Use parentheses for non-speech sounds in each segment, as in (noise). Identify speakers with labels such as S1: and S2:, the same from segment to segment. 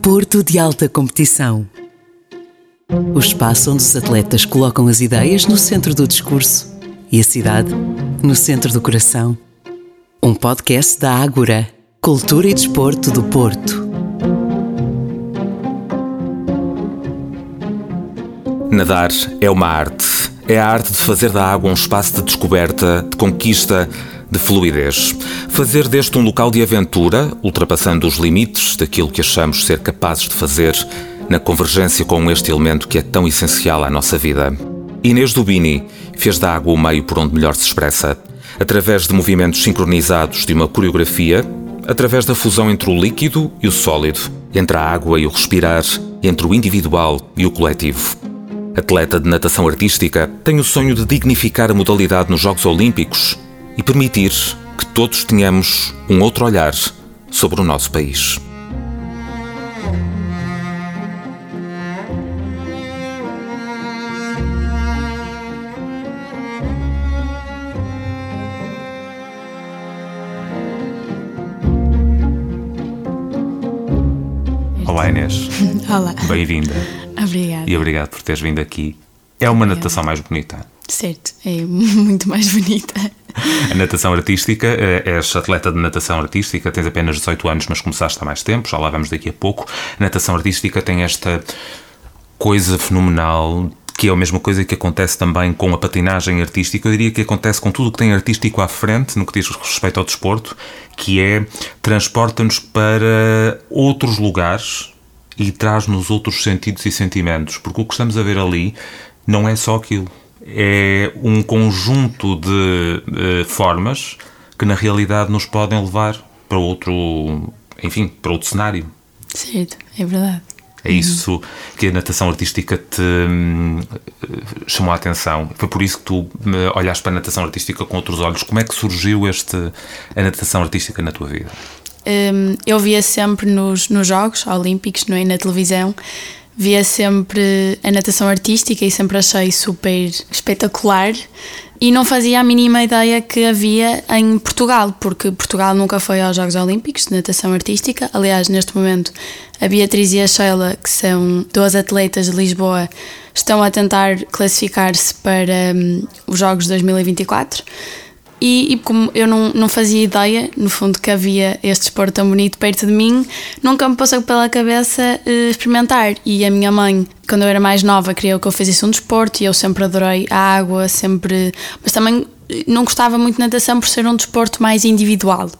S1: Porto de Alta Competição. O espaço onde os atletas colocam as ideias no centro do discurso e a cidade no centro do coração. Um podcast da Ágora, Cultura e Desporto do Porto.
S2: Nadar é uma arte. É a arte de fazer da água um espaço de descoberta, de conquista, de fluidez. Fazer deste um local de aventura, ultrapassando os limites daquilo que achamos ser capazes de fazer, na convergência com este elemento que é tão essencial à nossa vida. Inês Dubini fez da água o meio por onde melhor se expressa, através de movimentos sincronizados de uma coreografia, através da fusão entre o líquido e o sólido, entre a água e o respirar, entre o individual e o coletivo. Atleta de natação artística, tem o sonho de dignificar a modalidade nos Jogos Olímpicos e permitir que todos tenhamos um outro olhar sobre o nosso país. Olá Inês. (laughs)
S3: Olá.
S2: Bem-vinda.
S3: Obrigada.
S2: E obrigado por teres vindo aqui. É uma natação mais bonita.
S3: Certo, é (laughs) muito mais bonita.
S2: A natação artística, eh, és atleta de natação artística, tens apenas 18 anos, mas começaste há mais tempo, já lá vamos daqui a pouco. A natação artística tem esta coisa fenomenal que é a mesma coisa que acontece também com a patinagem artística, eu diria que acontece com tudo o que tem artístico à frente, no que diz respeito ao desporto, que é transporta-nos para outros lugares e traz-nos outros sentidos e sentimentos, porque o que estamos a ver ali não é só aquilo. É um conjunto de uh, formas que na realidade nos podem levar para outro, enfim, para outro cenário.
S3: Certo, é verdade.
S2: É isso que a natação artística te hum, chamou a atenção. Foi por isso que tu hum, olhaste para a natação artística com outros olhos. Como é que surgiu este, a natação artística na tua vida?
S3: Um, eu via sempre nos, nos Jogos Olímpicos, não é? na televisão, via sempre a natação artística e sempre achei super espetacular e não fazia a mínima ideia que havia em Portugal, porque Portugal nunca foi aos Jogos Olímpicos de natação artística. Aliás, neste momento, a Beatriz e a Sheila, que são duas atletas de Lisboa, estão a tentar classificar-se para um, os Jogos de 2024. E, e, como eu não, não fazia ideia, no fundo, que havia este desporto tão bonito perto de mim, nunca me passou pela cabeça uh, experimentar. E a minha mãe, quando eu era mais nova, queria que eu fizesse um desporto e eu sempre adorei a água, sempre. Mas também não gostava muito de natação por ser um desporto mais individual.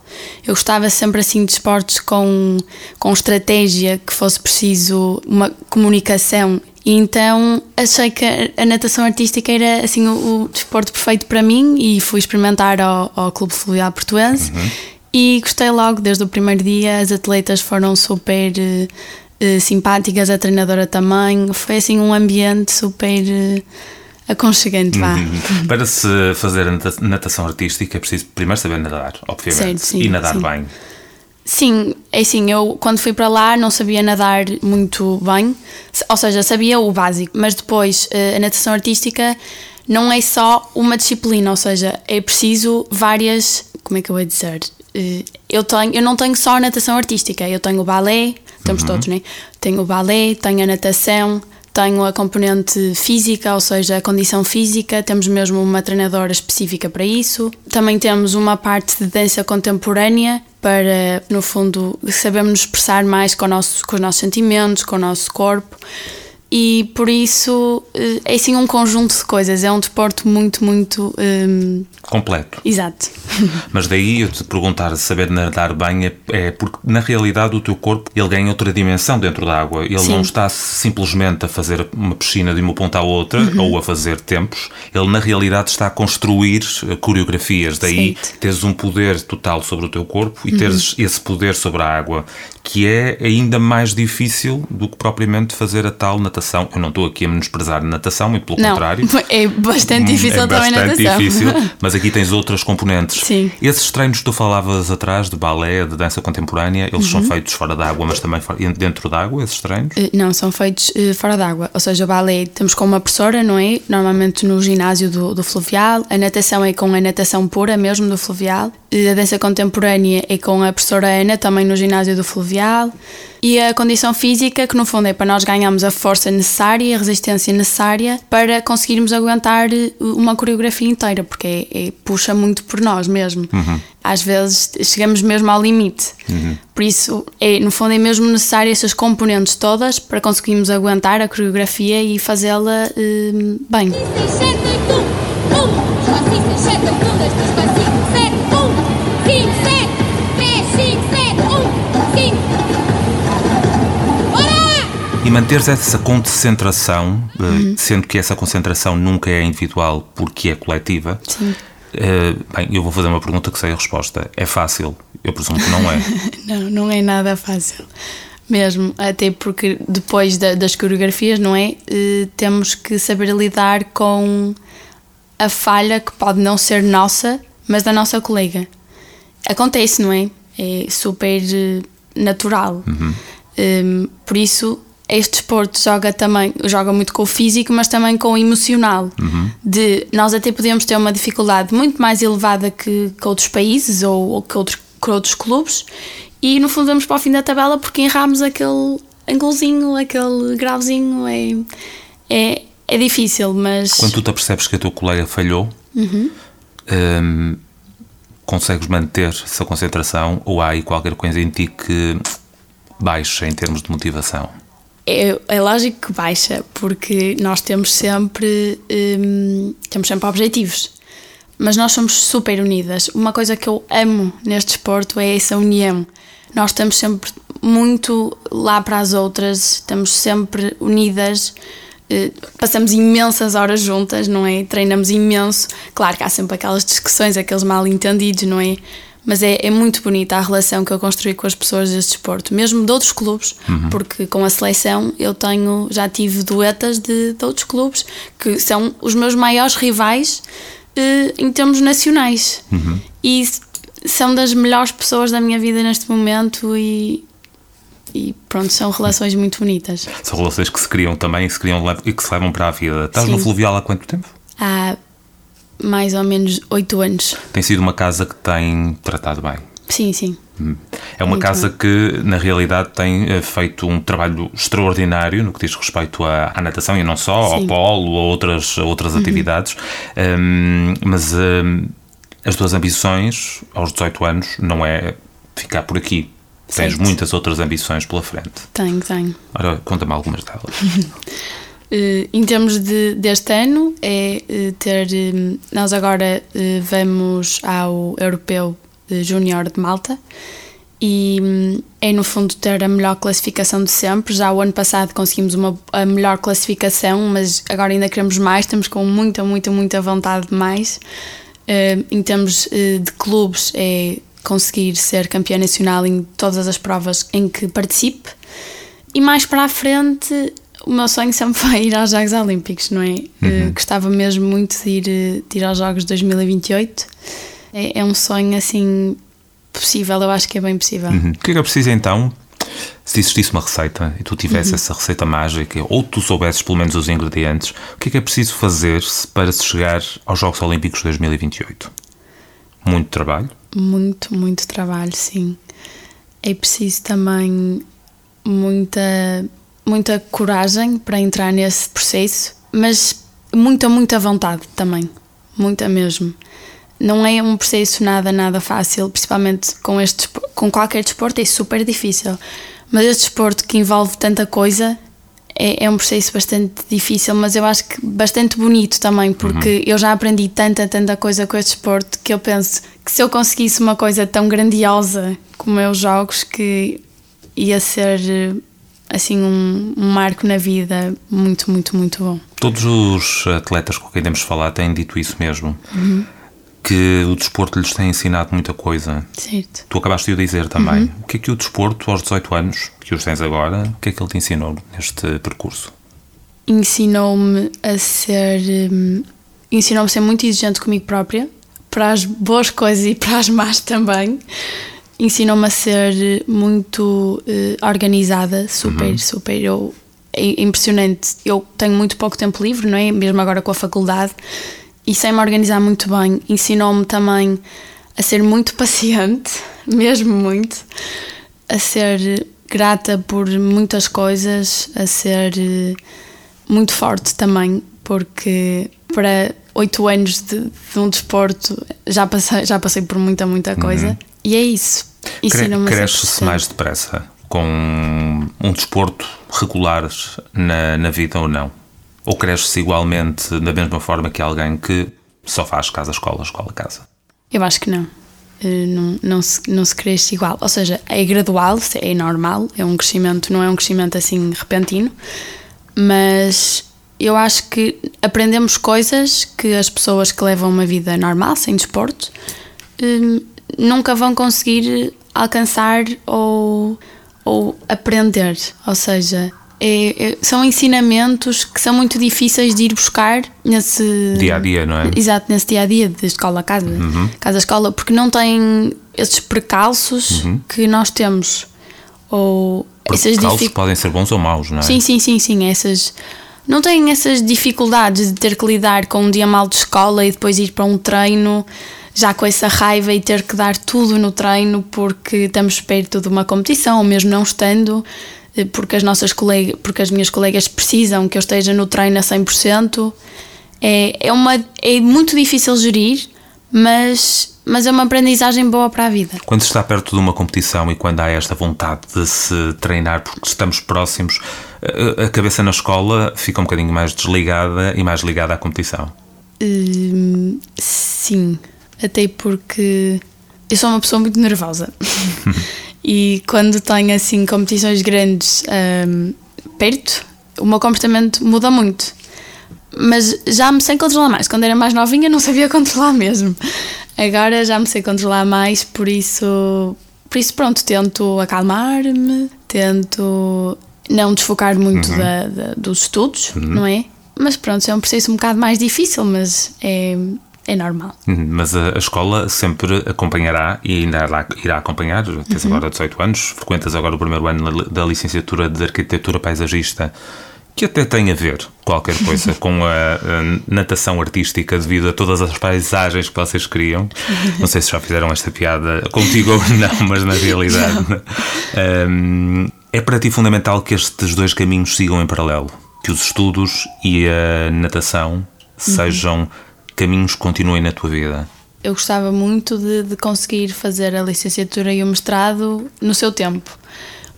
S3: Eu gostava sempre assim de esportes com, com estratégia, que fosse preciso uma comunicação e então achei que a natação artística era assim o, o desporto perfeito para mim e fui experimentar ao, ao Clube Fluvial Portuense uhum. e gostei logo desde o primeiro dia. As atletas foram super uh, simpáticas, a treinadora também. Foi assim um ambiente super. Uh, aconchegante, vá.
S2: Uhum. Para se fazer natação artística é preciso primeiro saber nadar, obviamente, certo, sim, e nadar sim. bem.
S3: Sim, é assim, eu quando fui para lá não sabia nadar muito bem, ou seja, sabia o básico, mas depois eh, a natação artística não é só uma disciplina, ou seja, é preciso várias, como é que eu vou dizer? Eh, eu, tenho, eu não tenho só a natação artística, eu tenho o balé, temos uhum. todos, né? Tenho o balé, tenho a natação, tenho a componente física, ou seja, a condição física, temos mesmo uma treinadora específica para isso. Também temos uma parte de dança contemporânea para, no fundo, sabermos expressar mais com, nosso, com os nossos sentimentos, com o nosso corpo e por isso eh, é sim um conjunto de coisas, é um desporto muito, muito um...
S2: completo.
S3: Exato. (laughs)
S2: Mas daí eu te perguntar saber nadar bem é, é, porque na realidade o teu corpo ele ganha outra dimensão dentro da água. Ele sim. não está simplesmente a fazer uma piscina de uma ponta à outra uhum. ou a fazer tempos, ele na realidade está a construir eh, coreografias. Daí certo. teres um poder total sobre o teu corpo e teres uhum. esse poder sobre a água, que é ainda mais difícil do que propriamente fazer a tal natação. Eu não estou aqui a menosprezar natação, e pelo
S3: não,
S2: contrário. (laughs)
S3: É bastante difícil
S2: é
S3: também
S2: bastante
S3: natação.
S2: difícil, (laughs) mas aqui tens outras componentes.
S3: Sim.
S2: Esses treinos que tu falavas atrás, de balé, de dança contemporânea, eles
S3: Uhum.
S2: são feitos fora da água, mas também dentro da água, esses treinos?
S3: Eh, Não, são feitos eh, fora d'água. Ou seja, o balé temos com uma professora, não é? Normalmente no ginásio do, do fluvial. A natação é com a natação pura mesmo do fluvial. A dança contemporânea é com a professora Ana, também no ginásio do fluvial. E a condição física, que no fundo é para nós ganharmos a força necessária e a resistência necessária para conseguirmos aguentar eh, uma coreografia inteira, porque é, é- puxa muito por nós mesmo. Às vezes chegamos mesmo ao limite. Por isso, é, no fundo, é mesmo necessário essas componentes todas para conseguirmos aguentar a coreografia e fazê-la eh, bem.
S4: 6, 7, 8, 1, 1, só 5, 6, 7, 8, 1, 2, 3, 4,
S2: E manteres essa concentração, eh,
S3: Uhum.
S2: sendo que essa concentração nunca é individual porque é coletiva.
S3: Sim.
S2: eh, bem, eu vou fazer uma pergunta que sei a resposta. É fácil? Eu presumo que não é. (laughs)
S3: Não, não é nada fácil. Mesmo, até porque depois da- das coreografias, não é? Eh, temos que saber lidar com a falha que pode não ser nossa, mas da nossa colega. Acontece, não é? É super natural. Um, por isso, este desporto joga também, joga muito com o físico, mas também com o emocional. De nós até podemos ter uma dificuldade muito mais elevada que, que outros países ou, ou que, outros, que outros clubes, e no fundo vamos para o fim da tabela porque enramos aquele ângulozinho, aquele grauzinho. É, é, é difícil, mas.
S2: Quando tu te apercebes que a tua colega falhou,
S3: Uhum.
S2: hum, consegues manter essa concentração ou há aí qualquer coisa em ti que baixa em termos de motivação?
S3: É, é lógico que baixa, porque nós temos sempre, hum, temos sempre objetivos. Mas nós somos super unidas. Uma coisa que eu amo neste desporto é essa união. Nós estamos sempre muito lá para as outras, estamos sempre unidas, eh, passamos imensas horas juntas, não é? Treinamos imenso. Claro que há sempre aquelas discussões, aqueles mal entendidos, não é? Mas é, é muito bonita a relação que eu construí com as pessoas deste desporto, mesmo de outros clubes, porque com a seleção eu tenho, já tive duetas de, de outros clubes que são os meus maiores rivais eh, em termos nacionais. E s- são das melhores pessoas da minha vida neste momento e, e pronto, são relações muito bonitas.
S2: São relações que se criam também e, se criam e que se levam para a vida. Estás no
S3: Sim.
S2: Fluvial há quanto tempo?
S3: Há mais ou menos oito anos.
S2: Tem sido uma casa que tem tratado bem.
S3: Sim, sim.
S2: É uma
S3: Muito
S2: casa
S3: bem.
S2: que, na realidade, tem eh, feito um trabalho extraordinário no que diz respeito à, à natação e não só, ao
S3: Sim. Uhum.
S2: polo, a outras, a outras atividades. Hum, mas hum, as tuas ambições, aos 18 anos, não é ficar por aqui. Tens
S3: Certo.
S2: muitas outras ambições pela frente.
S3: Tenho, tenho.
S2: Ora, conta-me algumas delas. (laughs)
S3: Eh, em termos de, deste ano, é eh, ter. eh, nós agora vamos ao Europeu Júnior de Malta e hum, é no fundo ter a melhor classificação de sempre. Já o ano passado conseguimos uma, a melhor classificação, mas agora ainda queremos mais, estamos com muita, muita, muita vontade de mais. Em termos de clubes, é conseguir ser campeã nacional em todas as provas em que participe. E mais para a frente, o meu sonho sempre foi ir aos Jogos Olímpicos, não é? Eh, gostava mesmo muito de ir, eh, de ir aos Jogos de 2028. É, é um sonho assim possível, eu acho que é bem possível.
S2: Uhum. O que é que é preciso então? Se existisse uma receita e tu tivesse essa receita mágica, ou tu soubesses pelo menos os ingredientes, o que é que é preciso fazer para se chegar aos Jogos Olímpicos de 2028? Muito trabalho?
S3: Muito, muito trabalho, sim. É preciso também muita, muita coragem para entrar nesse processo, mas muita, muita vontade também. Muita mesmo. Não é um processo nada, nada fácil, principalmente com, este, com qualquer desporto, é super difícil. Mas este desporto que envolve tanta coisa é, é um processo bastante difícil, mas eu acho que bastante bonito também, porque eu já aprendi tanta, tanta coisa com este desporto que eu penso que se eu conseguisse uma coisa tão grandiosa como é os jogos, que ia ser eh, assim um, um marco na vida muito, muito, muito bom.
S2: Todos os atletas com quem temos falado têm dito isso mesmo. Que o desporto lhes tem ensinado muita coisa.
S3: Certo.
S2: Tu acabaste de o dizer também. O que é que o desporto, aos 18 anos, que os tens agora, o que é que ele te ensinou neste percurso?
S3: ensinou-me a ser. hum, ensinou-me a ser muito exigente comigo própria, para as boas coisas e para as más também. Ensinou-me a ser muito eh, organizada, super, super. Eu, é impressionante. Eu tenho muito pouco tempo livre, não é? Mesmo agora com a faculdade, e sei me organizar muito bem. Ensinou-me também a ser muito (laughs) paciente, mesmo muito, a ser grata por muitas coisas, a ser eh, muito forte também, porque para oito anos de, de um desporto já passei, já passei por muita, muita coisa. E é isso.
S2: Cre Cresce-se mais depressa com um desporto regular na, na vida ou não? Ou cresce-se igualmente da mesma forma que alguém que só faz casa, escola, escola, casa?
S3: Eu acho que não. Eh, Não, não, se, não se cresce igual. Ou seja, é gradual, é normal, é um crescimento, não é um crescimento assim repentino, mas eu acho que aprendemos coisas que as pessoas que levam uma vida normal, sem desporto, eh, nunca vão conseguir alcançar ou, ou aprender. Ou seja, é- é- são ensinamentos que são muito difíceis de ir buscar nesse
S2: Dia a dia, não é?
S3: Exato, nesse dia a dia, de escola a casa, casa a escola, porque não têm esses precalços que nós temos. Ou
S2: Porque
S3: essas dific-
S2: podem ser bons ou maus, não é?
S3: Sim, sim, sim, sim. Essas. Não têm essas dificuldades de ter que lidar com um dia mal de escola e depois ir para um treino já com essa raiva e ter que dar tudo no treino porque estamos perto de uma competição, ou mesmo não estando, eh, porque as nossas colegas, porque as minhas colegas precisam que eu esteja no treino a 100%. É, é, uma, é muito difícil gerir, mas, mas é uma aprendizagem boa para a vida.
S2: Quando se está perto de uma competição e quando há esta vontade de se treinar porque estamos próximos, a- a cabeça na escola fica um bocadinho mais desligada e mais ligada à competição.
S3: Hum, sim, até porque eu sou uma pessoa muito nervosa (laughs) e quando tenho assim competições grandes hum, perto, o meu comportamento muda muito. Mas já me sei controlar mais. Quando era mais novinha não sabia controlar mesmo. Agora já me sei controlar mais, por isso, por isso pronto, tento acalmar-me, tento não desfocar muito da- da- dos estudos, não é? Mas pronto, é um processo um bocado mais difícil, mas é, é normal.
S2: Uhum, Mas a, a escola sempre acompanhará e ainda irá, acompanhar. Tens
S3: Uhum.
S2: agora 18 anos, frequentas agora o primeiro ano da licenciatura de Arquitetura Paisagista, que até tem a ver qualquer coisa (laughs) com a, a natação artística devido a todas as paisagens que vocês criam. Não sei se já fizeram esta piada contigo ou não, (laughs) mas na realidade. Hum, é para ti fundamental que estes dois caminhos sigam em paralelo. Que os estudos e a natação sejam caminhos continuem na tua vida.
S3: Eu gostava muito de, de conseguir fazer a licenciatura e o mestrado no seu tempo,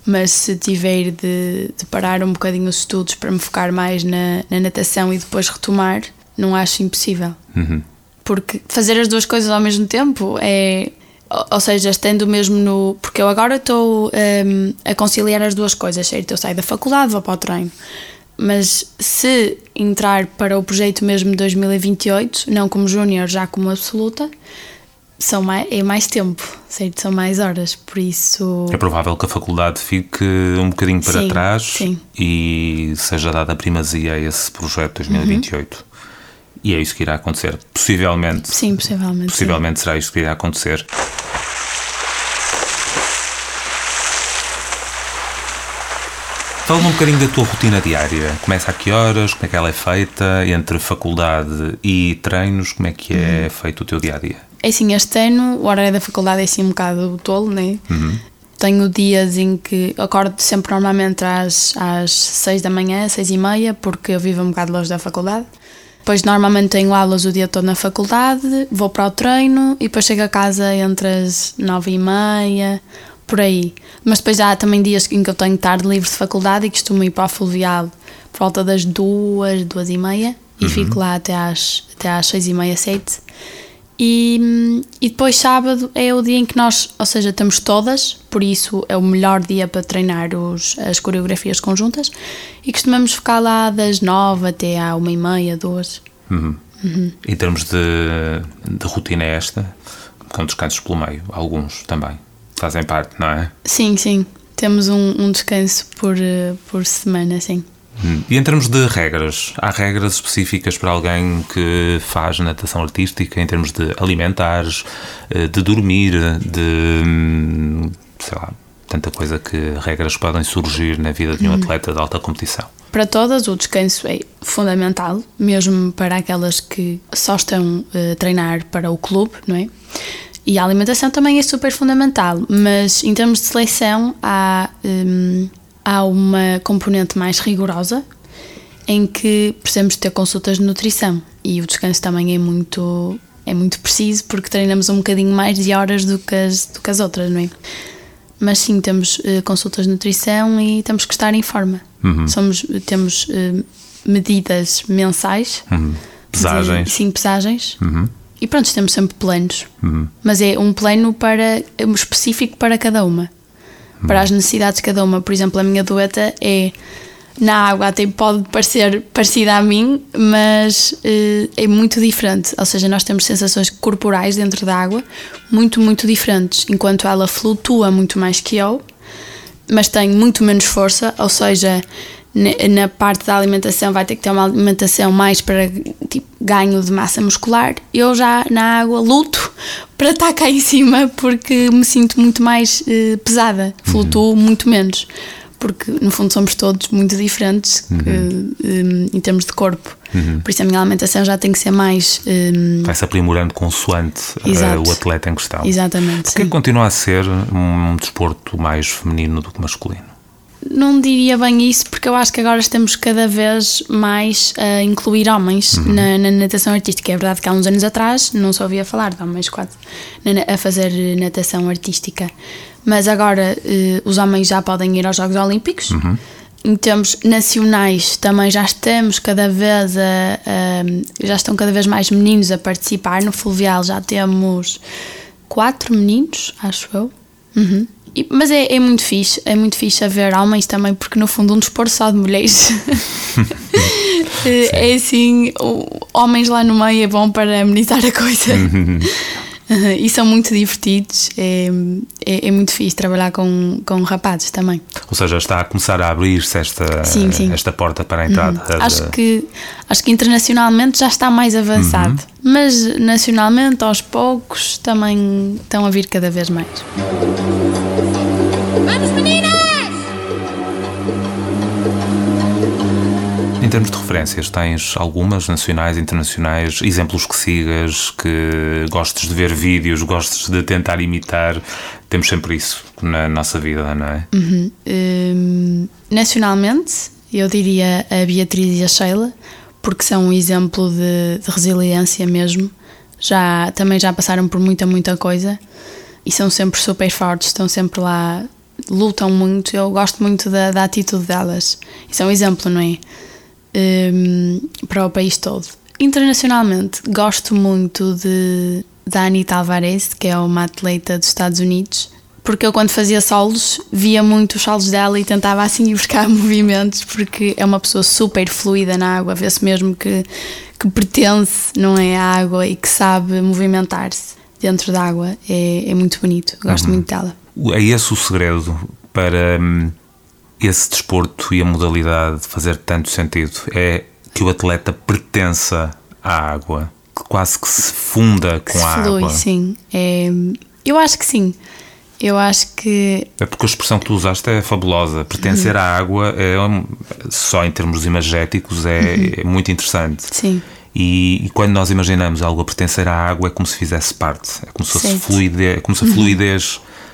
S3: mas se tiver de, de parar um bocadinho os estudos para me focar mais na, na natação e depois retomar, não acho impossível. Porque fazer as duas coisas ao mesmo tempo é. Ou seja, estando mesmo no. Porque eu agora estou hum, a conciliar as duas coisas, certo? Eu saio da faculdade, vou para o treino. Mas se entrar para o projeto mesmo de 2028, não como júnior, já como absoluta, são mais, é mais tempo, certo? São mais horas, por isso.
S2: É provável que a faculdade fique um bocadinho para
S3: Sim,
S2: trás
S3: sim.
S2: e seja dada primazia a esse projeto 2028. E é isso que irá acontecer. Possivelmente.
S3: Sim, possivelmente. sim.
S2: Possivelmente será isto que irá acontecer. Fala-me um bocadinho da tua rotina diária. Começa a que horas? Como é que ela é feita? Entre faculdade e treinos, como é que é
S3: Uhum.
S2: feito o teu dia a dia?
S3: É assim, este ano o horário da faculdade é assim um bocado tolo, né? Tenho dias em que acordo sempre normalmente às, às 6 da manhã, 6 e meia, porque eu vivo um bocado longe da faculdade. Depois normalmente tenho aulas o dia todo na faculdade, vou para o treino e depois chego a casa entre as 9 e meia, por aí. Mas depois há também dias em que eu tenho tarde livre de faculdade e costumo ir para o fluvial por volta das duas, duas e meia e fico lá até às, até às seis e meia, sete. E, e depois sábado é o dia em que nós, ou seja, estamos todas, por isso é o melhor dia para treinar os, as coreografias conjuntas e costumamos ficar lá das nove até à uma e meia, duas.
S2: Em termos de, de rotina é esta, com descansos pelo meio, alguns também fazem parte, não é?
S3: Sim, sim, temos um, um descanso por, eh, por semana, sim.
S2: Hum. E em termos de regras, há regras específicas para alguém que faz natação artística em termos de alimentares, eh, de dormir, de hum, sei lá, tanta coisa que regras podem surgir na vida de um atleta de alta competição.
S3: Para todas, o descanso é fundamental, mesmo para aquelas que só estão a treinar para o clube, não é? E a alimentação também é super fundamental, mas em termos de seleção há, hum, há uma componente mais rigorosa em que precisamos ter consultas de nutrição e o descanso também é muito, é muito preciso porque treinamos um bocadinho mais de horas do que as, do que as outras, não é? Mas sim, temos uh, consultas de nutrição e temos que estar em forma.
S2: Uhum.
S3: Somos, temos uh, medidas mensais.
S2: Uhum. Pesagens.
S3: De, sim, pesagens.
S2: Uhum.
S3: E pronto, temos sempre planos.
S2: Uhum.
S3: Mas é um plano para, específico para cada uma. Para as necessidades de cada uma. Por exemplo, a minha dueta é na água até pode parecer parecida a mim, mas uh, é muito diferente. Ou seja, nós temos sensações corporais dentro da água muito, muito diferentes. Enquanto ela flutua muito mais que eu, mas tem muito menos força, ou seja, na parte da alimentação vai ter que ter uma alimentação mais para tipo, ganho de massa muscular. Eu já na água luto para estar cá em cima porque me sinto muito mais uh, pesada, flutuo uhum. muito menos porque no fundo somos todos muito diferentes uhum. que, um, em termos de corpo. Uhum. Por isso a minha alimentação já tem que ser mais. Um...
S2: Vai-se aprimorando consoante uh, o atleta em questão.
S3: Exatamente.
S2: Porquê que continua a ser um desporto mais feminino do que masculino?
S3: Não diria bem isso, porque eu acho que agora estamos cada vez mais a incluir homens uhum. na, na, natação artística. É verdade que há uns anos atrás não se ouvia falar de homens quase a fazer natação artística. Mas agora eh, os homens já podem ir aos Jogos Olímpicos.
S2: Uhum.
S3: Em termos nacionais, também já estamos cada vez a, a, já estão cada vez mais meninos a participar. No Fluvial já temos quatro meninos, acho eu. Uhum. E, mas é, é muito fixe, é muito fixe haver homens também, porque no fundo um desporto só de mulheres. (laughs) é assim, homens lá no meio é bom para amenizar a coisa.
S2: Uhum. (laughs)
S3: e são muito divertidos. É, é, é, muito fixe trabalhar com, com rapazes também.
S2: Ou seja, está a começar a abrir-se esta,
S3: sim, sim.
S2: esta porta para a entrada.
S3: Uhum. Acho, que, acho que internacionalmente já está mais avançado, uhum. mas nacionalmente, aos poucos, também estão a vir cada vez mais.
S4: Vamos, meninas!
S2: Em termos de referências, tens algumas nacionais, internacionais, exemplos que sigas, que gostes de ver vídeos, gostes de tentar imitar? Temos sempre isso na nossa vida, não é?
S3: Uhum. Hum, nacionalmente, eu diria a Beatriz e a Sheila, porque são um exemplo de, de resiliência mesmo. Já, também já passaram por muita, muita coisa e são sempre super fortes, estão sempre lá, lutam muito. Eu gosto muito da, da atitude delas. Isso é um exemplo, não é? um, para o país todo. Internacionalmente, gosto muito de, da Anita Alvarez, que é uma atleta dos Estados Unidos, porque eu, quando fazia solos, via muito os solos dela e tentava assim buscar (laughs) movimentos, porque é uma pessoa super fluida na água, vê-se mesmo que, que pertence, não é, à água e que sabe movimentar-se dentro da água. É, é muito bonito, gosto uhum. muito dela.
S2: É esse o segredo para hum, esse desporto e a modalidade fazer tanto sentido? É que o atleta pertença à água, que quase que se funda com a
S3: flui,
S2: água.
S3: Sim, é, eu acho que sim. Eu acho que.
S2: É porque a expressão que tu usaste é fabulosa. Pertencer uhum. à água, é, só em termos imagéticos, é, uhum. é muito interessante.
S3: Sim.
S2: E, e, quando nós imaginamos algo a pertencer à água, é como se fizesse parte. É como se, fosse fluidez, é como se a uhum.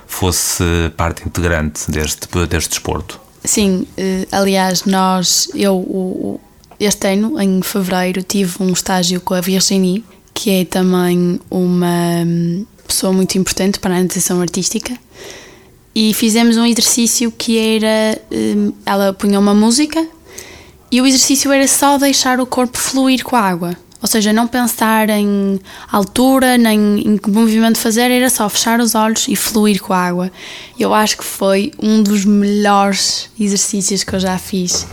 S2: Fosse parte integrante deste, deste desporto.
S3: Sim, eh, aliás, nós, eu este ano, em fevereiro, tive um estágio com a Virginie, que é também uma hum, pessoa muito importante para a natação artística. E fizemos um exercício que era. Hum, ela punha uma música e o exercício era só deixar o corpo fluir com a água. Ou seja, não pensar em altura, nem em que movimento fazer, era só fechar os olhos e fluir com a água. Eu acho que foi um dos melhores exercícios que eu já fiz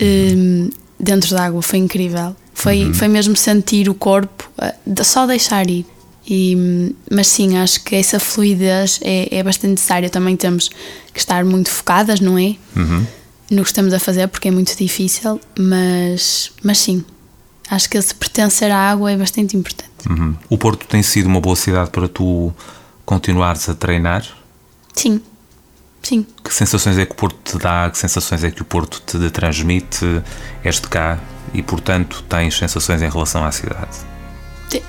S3: um, dentro da água. Foi incrível. Foi, uhum. foi mesmo sentir o corpo, uh, só deixar ir. E, mas sim, acho que essa fluidez é, é bastante necessária. Também temos que estar muito focadas, não é?
S2: Uhum.
S3: no que estamos a fazer porque é muito difícil, mas, mas sim, acho que esse pertencer à água é bastante importante.
S2: Uhum. O Porto tem sido uma boa cidade para tu continuares a treinar?
S3: Sim, sim.
S2: Que sensações é que o Porto te dá? Que sensações é que o Porto te transmite? És de cá e, portanto, tens sensações em relação à cidade?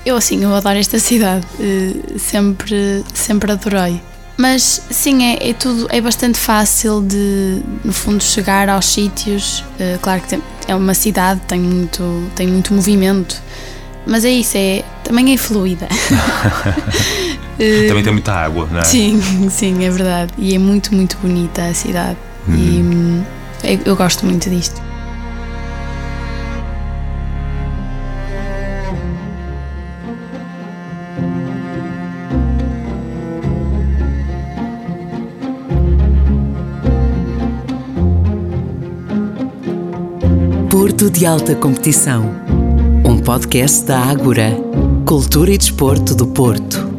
S3: Eu, assim, eu adoro esta cidade. Eh, sempre, sempre adorei. Mas sim, é, é, tudo, é bastante fácil de, no fundo, chegar aos sítios. Uh, claro que tem, é uma cidade, tem muito, tem muito movimento, mas é isso, é, também é fluida. (laughs)
S2: também tem muita água, não é?
S3: Sim, (laughs) sim, é verdade. E é muito, muito bonita a cidade. Uhum. E hum, eu gosto muito disto.
S1: De Alta Competição. Um podcast da Ágora, Cultura e Desporto do Porto.